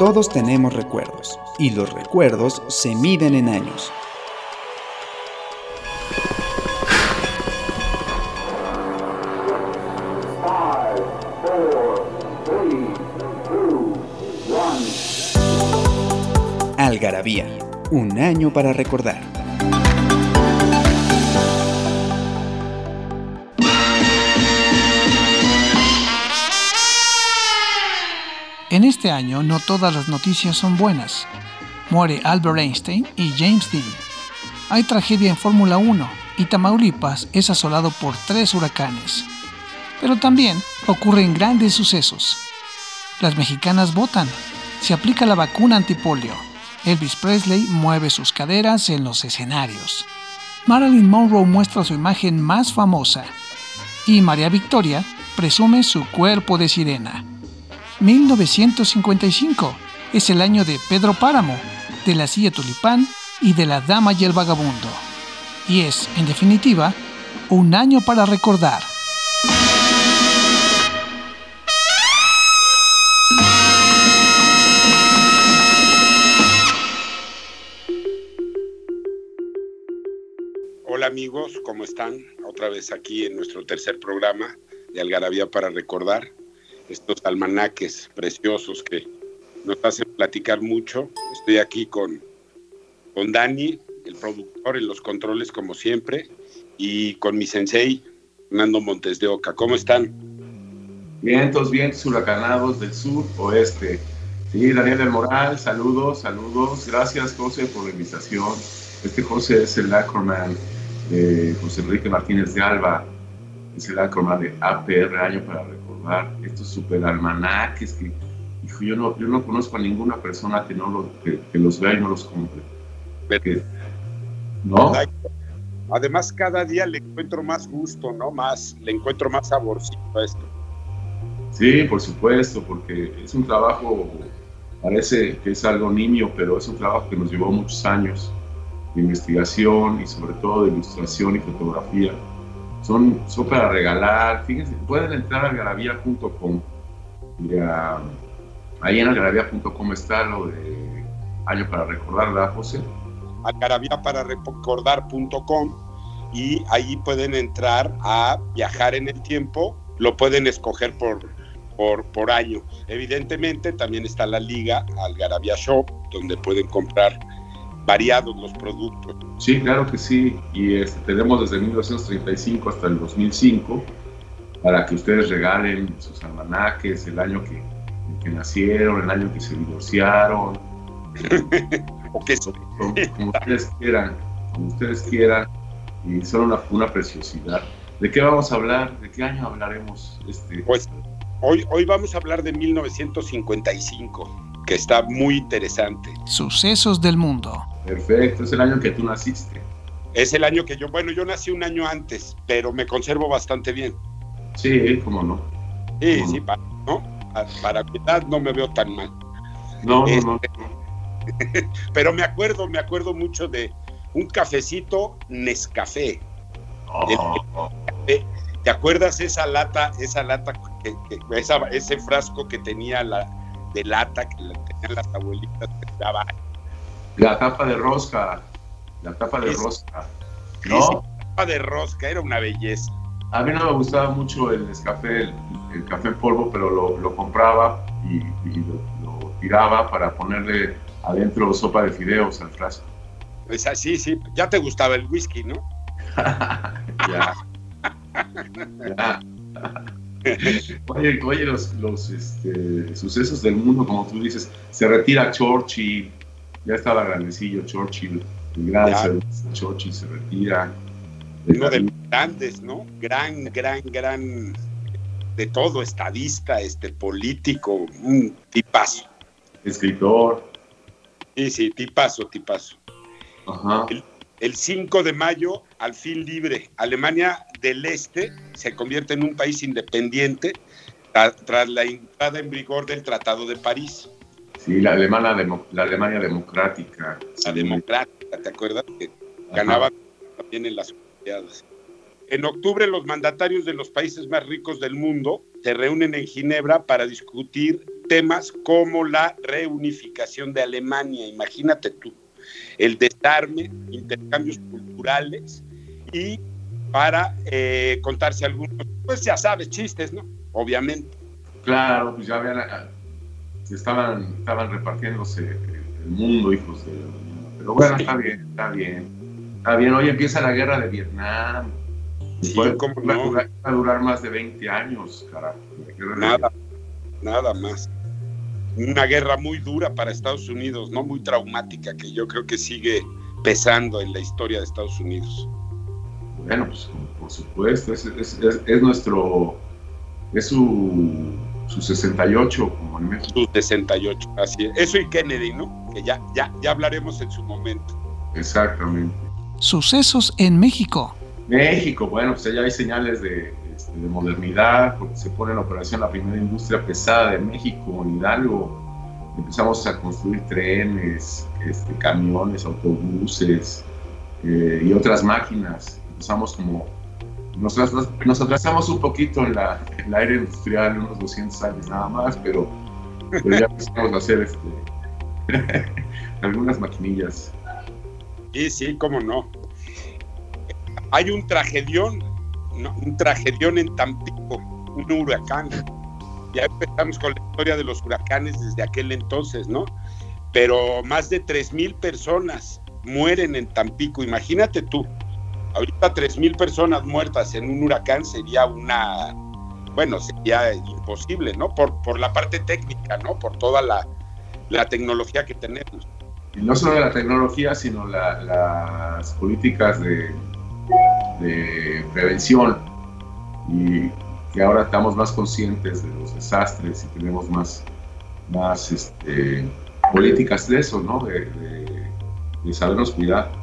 Todos tenemos recuerdos y los recuerdos se miden en años. Algarabía, un año para recordar. En este año no todas las noticias son buenas. Muere Albert Einstein y James Dean. Hay tragedia en Fórmula 1 y Tamaulipas es asolado por tres huracanes. Pero también ocurren grandes sucesos. Las mexicanas votan. Se aplica la vacuna antipolio. Elvis Presley mueve sus caderas en los escenarios. Marilyn Monroe muestra su imagen más famosa. Y María Victoria presume su cuerpo de sirena. 1955 es el año de Pedro Páramo, de la Silla Tulipán y de la Dama y el Vagabundo. Y es, en definitiva, un año para recordar. Hola amigos, ¿cómo están? Otra vez aquí en nuestro tercer programa de Algarabía para recordar estos almanaques preciosos que nos hacen platicar mucho. Estoy aquí con, con Dani, el productor en los controles como siempre, y con mi sensei, Fernando Montes de Oca. ¿Cómo están? Vientos, vientos huracanados del sur, oeste. Sí, Daniel del Moral, saludos, saludos. Gracias, José, por la invitación. Este José es el Acroman de José Enrique Martínez de Alba, es el Acroman de APR Año para estos super almanaques que yo no, yo no conozco a ninguna persona que, no lo, que, los vea y no los compre. ¿No? Además, cada día le encuentro más gusto, ¿no? Más, le encuentro más saborcito a esto. Sí, por supuesto, porque es un trabajo, parece que es algo niño, pero es un trabajo que nos llevó muchos años de investigación y sobre todo de ilustración y fotografía son, son para regalar. Fíjense, pueden entrar a algarabía.com. Ahí en algarabía.com está lo de Año para Recordar, ¿verdad, José? algarabía.recordar.com y ahí pueden entrar a viajar en el tiempo. Lo pueden escoger por, por, por año. Evidentemente también está la liga Algarabía Shop, donde pueden comprar variados los productos. Sí, claro que sí. Y este, tenemos desde 1935 hasta el 2005 para que ustedes regalen sus almanaques, el año que, que nacieron, el año que se divorciaron. o que como, como, ustedes quieran, como ustedes quieran. Y son una, una preciosidad. ¿De qué vamos a hablar? ¿De qué año hablaremos? Este? Pues hoy, hoy vamos a hablar de 1955 que está muy interesante. Sucesos del mundo. Perfecto, es el año que tú naciste. Es el año que yo, bueno, yo nací un año antes, pero me conservo bastante bien. Sí, cómo no. Sí, sí, para, ¿no? Para mi edad no me veo tan mal. No, no, no. Este, pero me acuerdo, me acuerdo mucho de un cafecito Nescafé. Oh. ¿Te acuerdas esa lata, esa lata, ese frasco que tenía la, de lata que tenían las abuelitas que daba. La tapa de rosca, la tapa de rosca. ¿No? La tapa de rosca era una belleza. A mí no me gustaba mucho el café, el, café en polvo, pero lo, compraba y, lo, tiraba para ponerle adentro sopa de fideos al frasco. Pues así, sí. Ya te gustaba el whisky, ¿no? ya. ya. oye, los, los este, sucesos del mundo, como tú dices, se retira Churchill, ya estaba grandecillo Churchill, el gran Churchill se retira. Uno de los grandes, ¿no? Gran, gran, gran, de todo, estadista, este, político, un tipazo. Escritor. Sí, sí, tipazo, tipazo. Ajá. El 5 de mayo, al fin libre, Alemania del Este se convierte en un país independiente tras la entrada en vigor del Tratado de París. Sí, la, Alemania, la Alemania democrática. La democrática, ¿te acuerdas? Que ganaba también en las Olimpiadas. En octubre, los mandatarios de los países más ricos del mundo se reúnen en Ginebra para discutir temas como la reunificación de Alemania, imagínate tú, el desarme, intercambios culturales y para eh, contarse algunos, pues ya sabes, chistes, ¿no? Obviamente. Claro, pues ya habían, estaban, estaban repartiéndose el mundo, hijos de... Pero bueno, está bien, está bien. Está bien, hoy empieza la guerra de Vietnam. Sí, Puede- ¿cómo va, a no? durar, va a durar más de 20 años, carajo. Nada, nada más. Una guerra muy dura para Estados Unidos, no muy traumática, que yo creo que sigue pesando en la historia de Estados Unidos. Bueno, pues por supuesto, es, es- es- es nuestro, es su, su 68, como en México. Sus 68, así es. Eso y Kennedy, ¿no? Que ya, ya, ya hablaremos en su momento. Exactamente. Sucesos en México. México, bueno, pues ya hay señales de, este, de modernidad, porque se pone en operación la primera industria pesada de México, en Hidalgo. Empezamos a construir trenes, este, camiones, autobuses eh, y otras máquinas. Empezamos como... Nos, nos atrasamos un poquito en la, en la era industrial, unos 200 años nada más, pero, ya empezamos a hacer este, algunas maquinillas. Sí, sí, cómo no. Hay un tragedión, un tragedión en Tampico, un huracán. Ya empezamos con la historia de los huracanes desde aquel entonces, ¿no? Pero más de 3.000 personas mueren en Tampico, imagínate tú. Ahorita 3.000 personas muertas en un huracán sería una, bueno, sería imposible, ¿no? Por, por la parte técnica, ¿no? Por toda la, la tecnología que tenemos. Y no solo la tecnología, sino la- las políticas de, prevención y que ahora estamos más conscientes de los desastres y tenemos más, más este, políticas de eso, ¿no? De sabernos cuidar.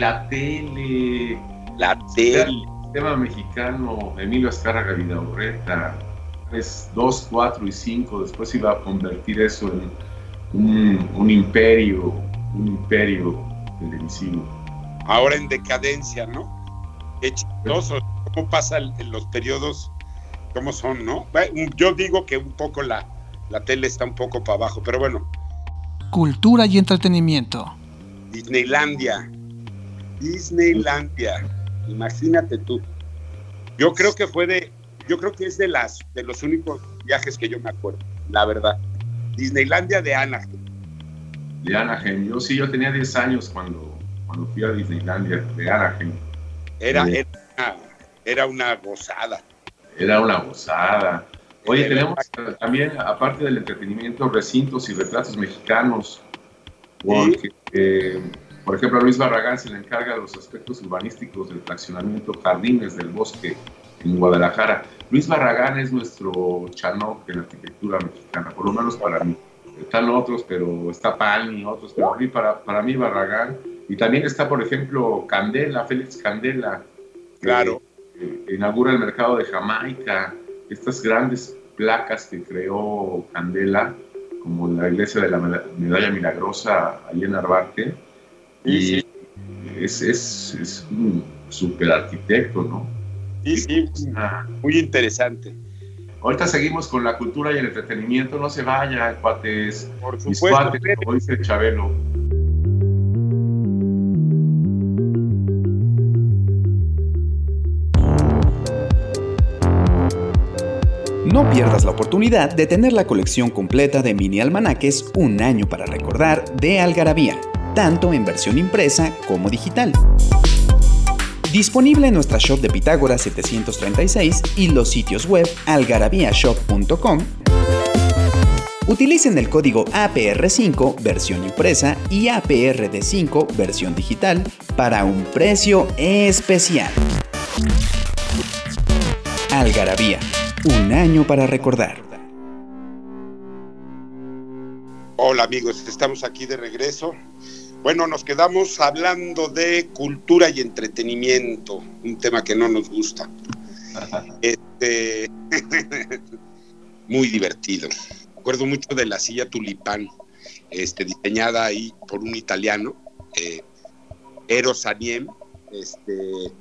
La tele, La tele. tema mexicano, Emilio Azcárraga Vidaurreta, es 2, 4 y 5, después iba a convertir eso en un, un imperio, un imperio televisivo. ahora en decadencia, ¿no? Qué chistoso, cómo pasan los periodos, cómo son, ¿no? Yo digo que un poco la, la tele está un poco para abajo, pero bueno, Cultura y entretenimiento. Disneylandia, Disneylandia, imagínate tú. Yo creo que fue de, yo creo que es de las, de los únicos viajes que yo me acuerdo, la verdad. Disneylandia de Anaheim. De Anaheim, yo sí, yo tenía 10 años cuando, cuando fui a Disneylandia de Anaheim. Era, era, una, era una gozada. Era una gozada. Oye, Era- tenemos eh, también, aparte del entretenimiento, recintos y retratos mexicanos. Porque, eh, por ejemplo, a Luis Barragán se le encarga de los aspectos urbanísticos del fraccionamiento Jardines del Bosque en Guadalajara. Luis Barragán es nuestro Chanoc en la arquitectura mexicana, por lo menos para mí. Están otros, pero está Palmi, otros, pero para, para mí Barragán. Y también está, por ejemplo, Candela, Félix Candela. que, Claro. inaugura el mercado de Jamaica, estas grandes placas que creó Candela, como la iglesia de la Meda- Medalla Milagrosa allí en Arbarte. Sí, y sí. Es, es, es un super arquitecto, ¿no? Sí, sí, muy interesante. Ahorita seguimos con la cultura y el entretenimiento. No se vayan, cuates. Por Mis supuesto, cuates, como dice Chabelo. No pierdas la oportunidad de tener la colección completa de mini almanaques Un año para recordar de Algarabía, tanto en versión impresa como digital. Disponible en nuestra shop de Pitágoras 736 y los sitios web algarabíashop.com. Utilicen el código APR5 versión impresa y APRD5 versión digital para un precio especial. Algarabía, un año para recordar. Hola amigos, estamos aquí de regreso. Bueno, nos quedamos hablando de cultura y entretenimiento, un tema que no nos gusta. Este, muy divertido. Me acuerdo mucho de la silla tulipán, este, diseñada ahí por un italiano, eh, Eros Aniem. Este,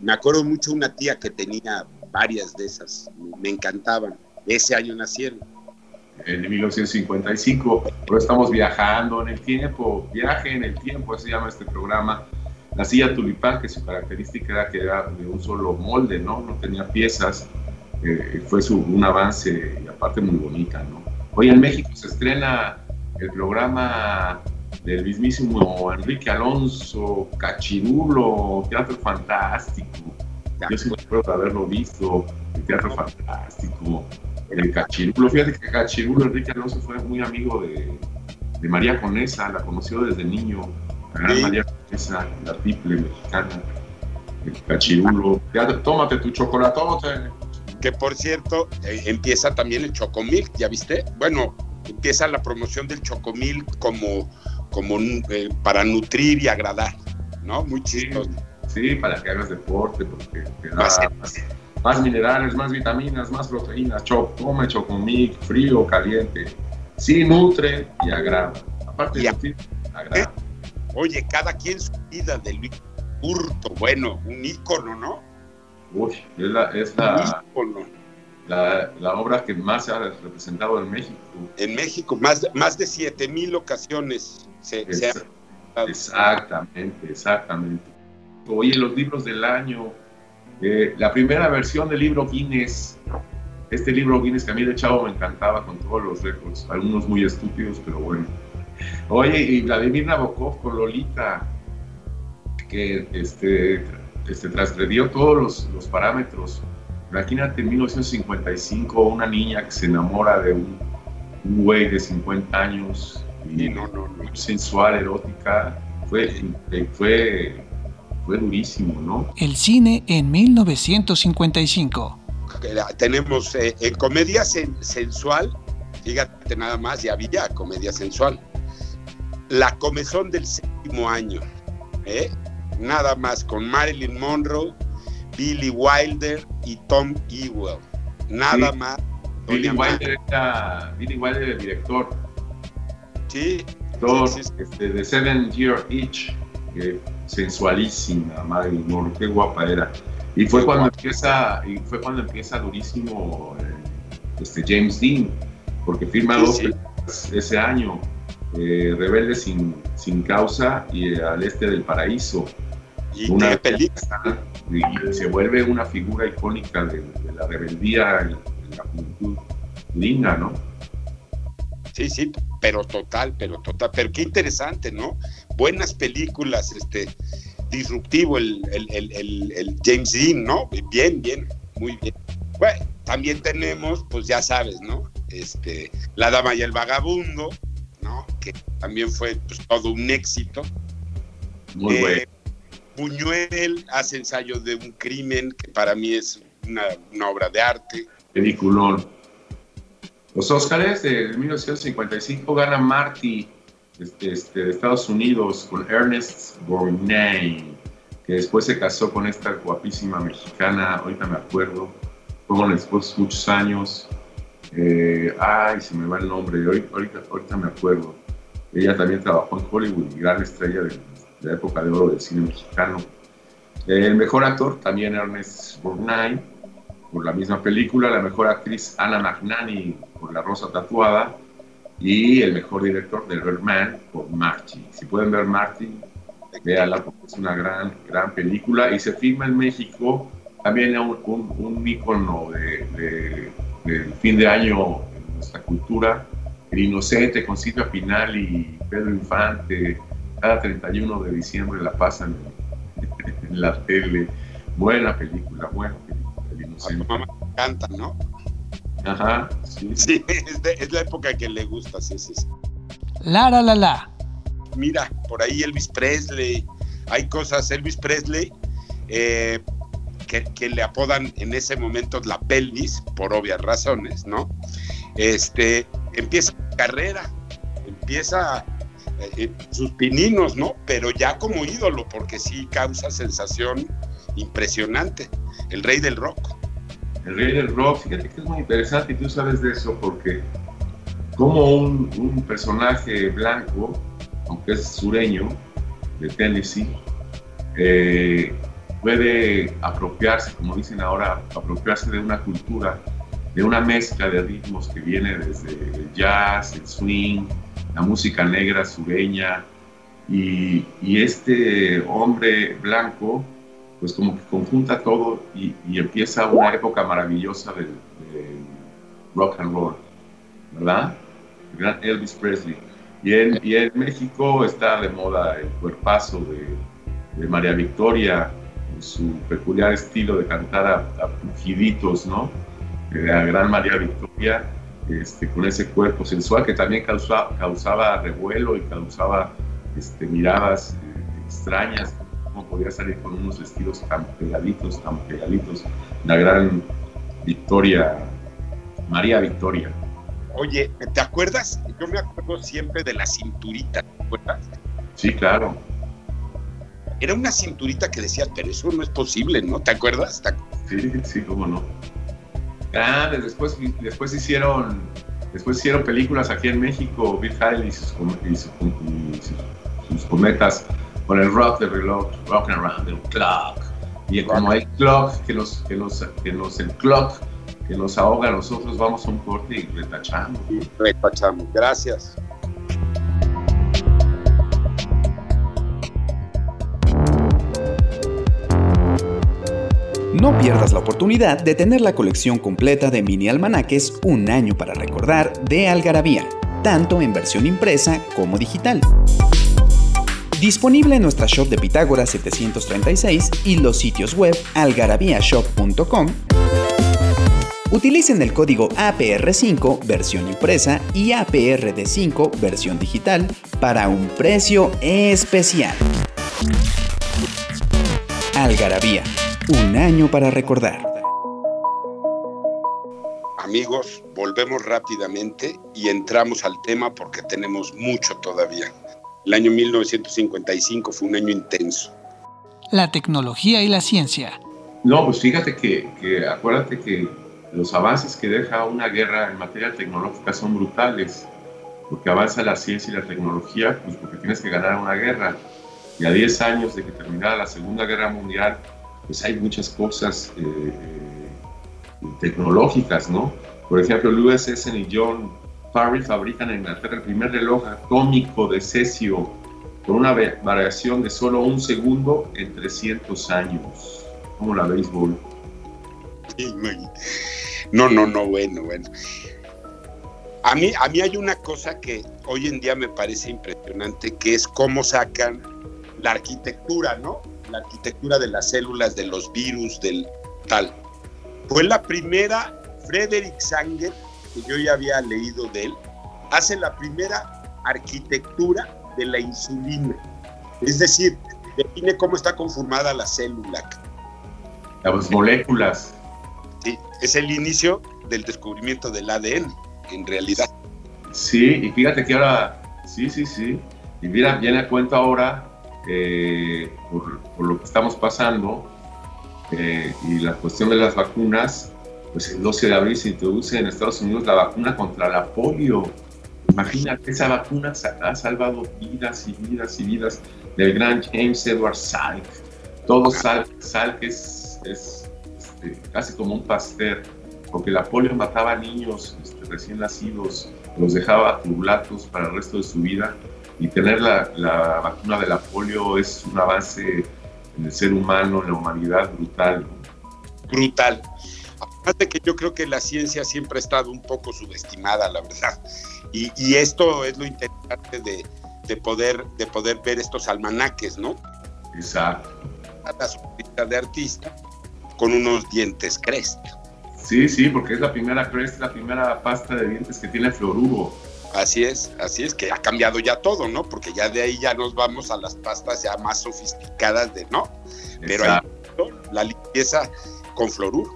me acuerdo mucho una tía que tenía varias de esas, me encantaban. Ese año nacieron. En 1955. Pero estamos viajando en el tiempo, viaje en el tiempo, así se llama este programa. La silla tulipán, que su característica era que era de un solo molde, ¿no? No tenía piezas. Eh, fue su, un avance y aparte muy bonita, ¿no? Hoy en México se estrena el programa del mismísimo Enrique Alonso, Cachirulo, Teatro Fantástico. Yo sí me acuerdo de haberlo visto, el Teatro Fantástico, el Cachirulo. Fíjate que Cachirulo, Enrique Alonso fue muy amigo de, de María Conesa, la conoció desde niño, la gran María Conesa, la triple mexicana, el Cachirulo. tómate tu chocolatote. Que por cierto, eh, empieza también el Chocomil, ¿ya viste? Bueno, empieza la promoción del Chocomil como, como eh, para nutrir y agradar, ¿no? Muy chistoso. Sí, para que hagas deporte, porque te da más, minerales, más vitaminas, más proteínas. Cho, come Chocomil, frío, caliente. Sí, nutre y agrada. Aparte de nutrir, agrada. Oye, cada quien su vida del Luis bueno, un ícono, ¿no? Uy, es la, es la, la, la, obra que más se ha representado en México. En México, más, más de 7 mil ocasiones se, ha... Exactamente, exactamente. Oye, los libros del año, eh, la primera versión del libro Guinness, este libro Guinness que a mí de chavo me encantaba con todos los récords, algunos muy estúpidos, pero bueno. Oye, y Vladimir Nabokov con Lolita, que este, este, transgredió todos los, los parámetros Imagínate en 1955 una niña que se enamora de un, güey de 50 años y no, no, no. sensual, erótica. Fue, fue, fue durísimo, ¿no? El cine en 1955. Tenemos eh, en comedia sensual, fíjate nada más, ya había comedia sensual. La comezón del séptimo año, ¿eh? nada más con Marilyn Monroe, Billy Wilder y Tom Ewell. Nada más. Billy Wilder, era, Billy Wilder el director. Sí. Este, de Seven Year Itch, sensualísima, madre mía, qué guapa era. Y fue cuando empieza, y fue cuando empieza durísimo eh, este James Dean, porque firma dos ese año, eh, Rebelde sin, sin causa y eh, Al Este del Paraíso. Y una película. Y se vuelve una figura icónica de, la rebeldía en, la juventud linda, ¿no? Sí, sí, pero total, pero total, pero qué interesante, ¿no? Buenas películas, este, disruptivo el, el, James Dean, ¿no? Bien, bien, muy bien. Bueno, también tenemos, pues ya sabes, ¿no? Este, La Dama y el Vagabundo, ¿no? Que también fue pues, todo un éxito. Muy bueno. Eh, Buñuel hace ensayo de un crimen, que para mí es una, obra de arte. Peliculón. Los Óscares de 1955 gana Marty este, este, de Estados Unidos con Ernest Borgnine, que después se casó con esta guapísima mexicana, ahorita me acuerdo, fue después muchos años. Eh, ay, se me va el nombre, ahorita, ahorita me acuerdo. Ella también trabajó en Hollywood, gran estrella de la época de oro del cine mexicano. El mejor actor también Ernest Borgnine por la misma película, la mejor actriz Ana Magnani por La Rosa Tatuada y el mejor director de Birdman por Marty. Si pueden ver Marty, véanla porque es una gran, gran película y se filma en México también un, un, un ícono de, del fin de año en nuestra cultura, El Inocente con Silvia Pinal y Pedro Infante, cada 31 de diciembre la pasan en, la tele. Buena película, buena película. A tu mamá me encanta, ¿no? Ajá, sí. Sí, es, la época que le gusta, sí, sí, sí. La, la, la, la. Mira, por ahí Elvis Presley, hay cosas, Elvis Presley, eh, que, que, le apodan en ese momento la pelvis, por obvias razones, ¿no? Este, empieza carrera, empieza eh, eh, sus pininos, ¿no? Pero ya como ídolo, porque sí causa sensación impresionante. El rey del rock. El rey del rock, fíjate que es muy interesante y tú sabes de eso porque como un, personaje blanco, aunque es sureño, de Tennessee, eh, puede apropiarse, como dicen ahora, apropiarse de una cultura de una mezcla de ritmos que viene desde el jazz, el swing, la música negra sureña, y, este hombre blanco, pues como que conjunta todo y, empieza una época maravillosa del, rock and roll, ¿verdad? El gran Elvis Presley. Y en, y en México está de moda el cuerpazo de, María Victoria, su peculiar estilo de cantar a, pujiditos, ¿no? La gran María Victoria, este, con ese cuerpo sensual que también causaba, causaba revuelo y causaba este, miradas eh, extrañas, cómo podía salir con unos vestidos tan pegaditos, tan pegaditos. La gran Victoria, María Victoria. Oye, ¿te acuerdas? Yo me acuerdo siempre de la cinturita, ¿te acuerdas? Sí, claro. Era una cinturita que decía, pero eso no es posible, ¿no? ¿Te acuerdas? Sí, sí, cómo no. Ah, después, después hicieron después hicieron películas aquí en México, Bill Haley y sus, cometas con el rock de reloj, rock around the clock. Y como hay clock que nos, que nos, que nos, el clock que nos ahoga, nosotros vamos a un corte y retachamos. Retachamos, gracias. No pierdas la oportunidad de tener la colección completa de mini almanaques Un año para recordar de Algarabía, tanto en versión impresa como digital. Disponible en nuestra shop de Pitágoras 736 y los sitios web algarabíashop.com. Utilicen el código APR5 versión impresa y APRD5 versión digital para un precio especial. Algarabía, un año para recordar. Amigos, volvemos rápidamente y entramos al tema porque tenemos mucho todavía. El año 1955 fue un año intenso. La tecnología y la ciencia. No, pues fíjate que, acuérdate que los avances que deja una guerra en materia tecnológica son brutales, porque avanza la ciencia y la tecnología, pues porque tienes que ganar una guerra. Y a 10 años de que terminara la Segunda Guerra Mundial, pues hay muchas cosas eh, eh, tecnológicas, ¿no? Por ejemplo, el USS y John Parry fabrican en Inglaterra el primer reloj atómico de cesio con una variación de solo un segundo en 300 años. Como la béisbol. No, no, no, bueno, bueno. A mí, a mí hay una cosa que hoy en día me parece impresionante, que es cómo sacan la arquitectura, ¿no? La arquitectura de las células, de los virus, del tal. Fue la primera Frederick Sanger yo ya había leído de él, hace la primera arquitectura de la insulina. Es decir, define cómo está conformada la célula. Las moléculas. Sí, es el inicio del descubrimiento del ADN, en realidad. Sí, y fíjate que ahora, sí, sí, sí. Y mira, viene a cuenta ahora, eh, por, lo que estamos pasando, eh, y la cuestión de las vacunas, pues el 12 de abril se introduce en Estados Unidos la vacuna contra la polio. Imagínate, esa vacuna ha salvado vidas y vidas y vidas del gran James Edward Salk. Todo Salk, Salk es, este, casi como un pastel, porque la polio mataba a niños este, recién nacidos, los dejaba tubulatos para el resto de su vida. Y tener la, la vacuna de la polio es un avance en el ser humano, en la humanidad brutal. Brutal que yo creo que la ciencia siempre ha estado un poco subestimada, la verdad. Y, esto es lo interesante de, poder, de poder ver estos almanaques, ¿no? Exacto. La sonrisa de artista con unos dientes Crest. Sí, sí, porque es la primera Crest, la primera pasta de dientes que tiene fluoruro. Así es, así es, que ha cambiado ya todo, ¿no? Porque ya de ahí ya nos vamos a las pastas ya más sofisticadas de, ¿no? Pero la limpieza con fluoruro.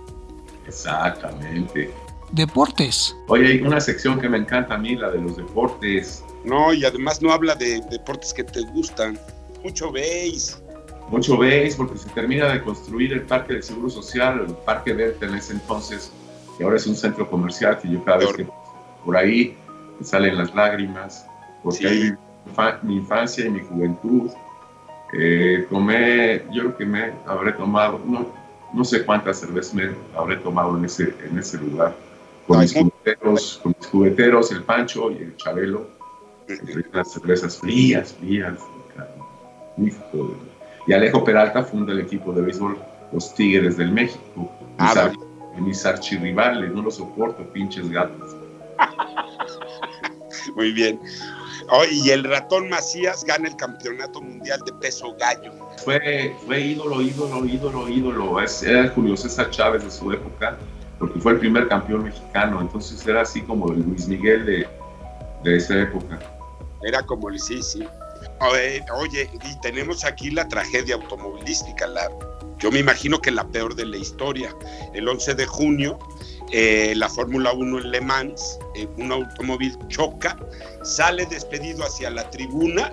Exactamente. Deportes. Oye, hay una sección que me encanta a mí, la de los deportes. No, y además no habla de deportes que te gustan. Mucho veis. Mucho veis, porque se termina de construir el Parque del Seguro Social, el Parque Verde en ese entonces, que ahora es un centro comercial que yo cada vez que por ahí me salen las lágrimas, porque ahí mi infancia y mi juventud. Eh, tomé, yo creo que me habré tomado, no, no sé cuántas cervezas me habré tomado en ese, en ese lugar. con, mis jugueteros, con mis jugueteros, el Pancho y el Chabelo, las cervezas frías, frías. Y Alejo Peralta funda el equipo de béisbol Los Tigres del México. Ah, mis archirrivales, no los soporto, pinches gatos. Muy bien. Oh, y el ratón Macías gana el campeonato mundial de peso gallo. Fue, fue ídolo, ídolo, ídolo, ídolo. era Julio César Chávez de su época, porque fue el primer campeón mexicano. Entonces era así como el Luis Miguel de, de esa época. Era como el sí, sí. Oye, y tenemos aquí la tragedia automovilística, la, yo me imagino que la peor de la historia. El 11 de junio, eh, la Fórmula 1 en Le Mans, eh, un automóvil choca, sale despedido hacia la tribuna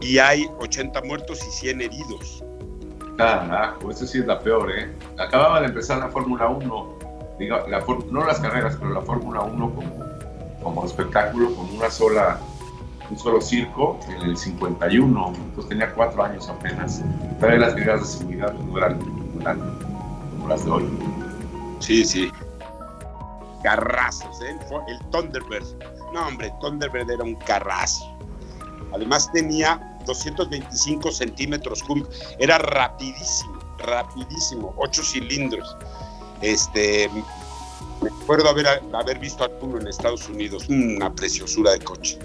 y hay 80 muertos y 100 heridos. Carajo, eso sí es la peor, ¿eh? Acababa de empezar la Fórmula 1, diga, la, no las carreras, pero la Fórmula 1 como, como espectáculo, con una sola un solo circo en el 51, entonces tenía cuatro años apenas. Pero las medidas de seguridad no eran, como las de hoy. Sí, sí. Carrazos, ¿eh? El Thunderbird. No, hombre, Thunderbird era un carrazo. Además tenía 225 centímetros cúbicos. Era rapidísimo, rapidísimo. Ocho cilindros. Este, me acuerdo haber, haber visto alguno en Estados Unidos. Una preciosura de coche.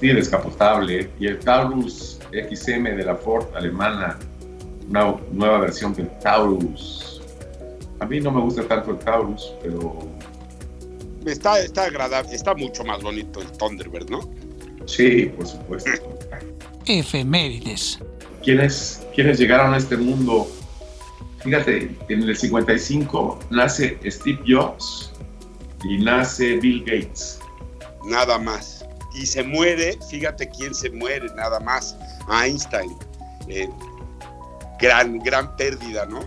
Sí, descapotable. Y el Taurus XM de la Ford alemana, una nueva versión del Taurus. A mí no me gusta tanto el Taurus, pero... Está, está agradable, está mucho más bonito el Thunderbird, ¿no? Sí, por supuesto. Efemérides. ¿Quiénes, ¿Quiénes llegaron a este mundo? Fíjate, en el 55 nace Steve Jobs y nace Bill Gates. Nada más y se muere, fíjate quién se muere nada más, Einstein. Eh, gran, gran pérdida, ¿no?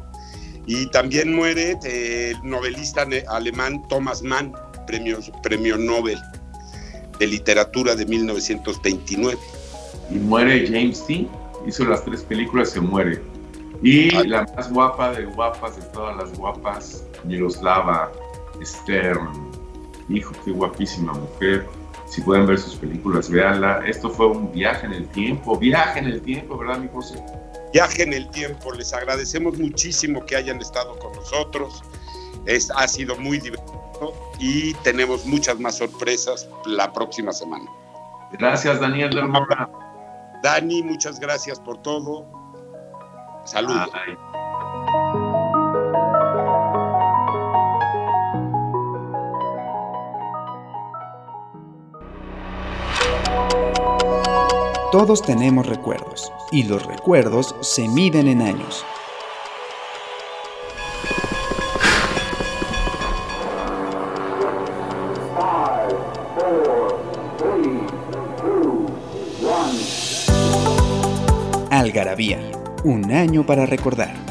Y también muere el novelista alemán Thomas Mann, premio, premio Nobel de literatura de 1929. Y muere James Dean, hizo las tres películas, se muere. Y la más guapa de guapas, de todas las guapas, Miroslava Stern. Hijo, qué guapísima mujer si pueden ver sus películas, véanla. Esto fue un viaje en el tiempo, viaje en el tiempo, ¿verdad, mi José? Viaje en el tiempo, les agradecemos muchísimo que hayan estado con nosotros. Es, ha sido muy divertido y tenemos muchas más sorpresas la próxima semana. Gracias, Daniel del Dani, muchas gracias por todo. Saludos. Todos tenemos recuerdos, y los recuerdos se miden en años. Un año para recordar.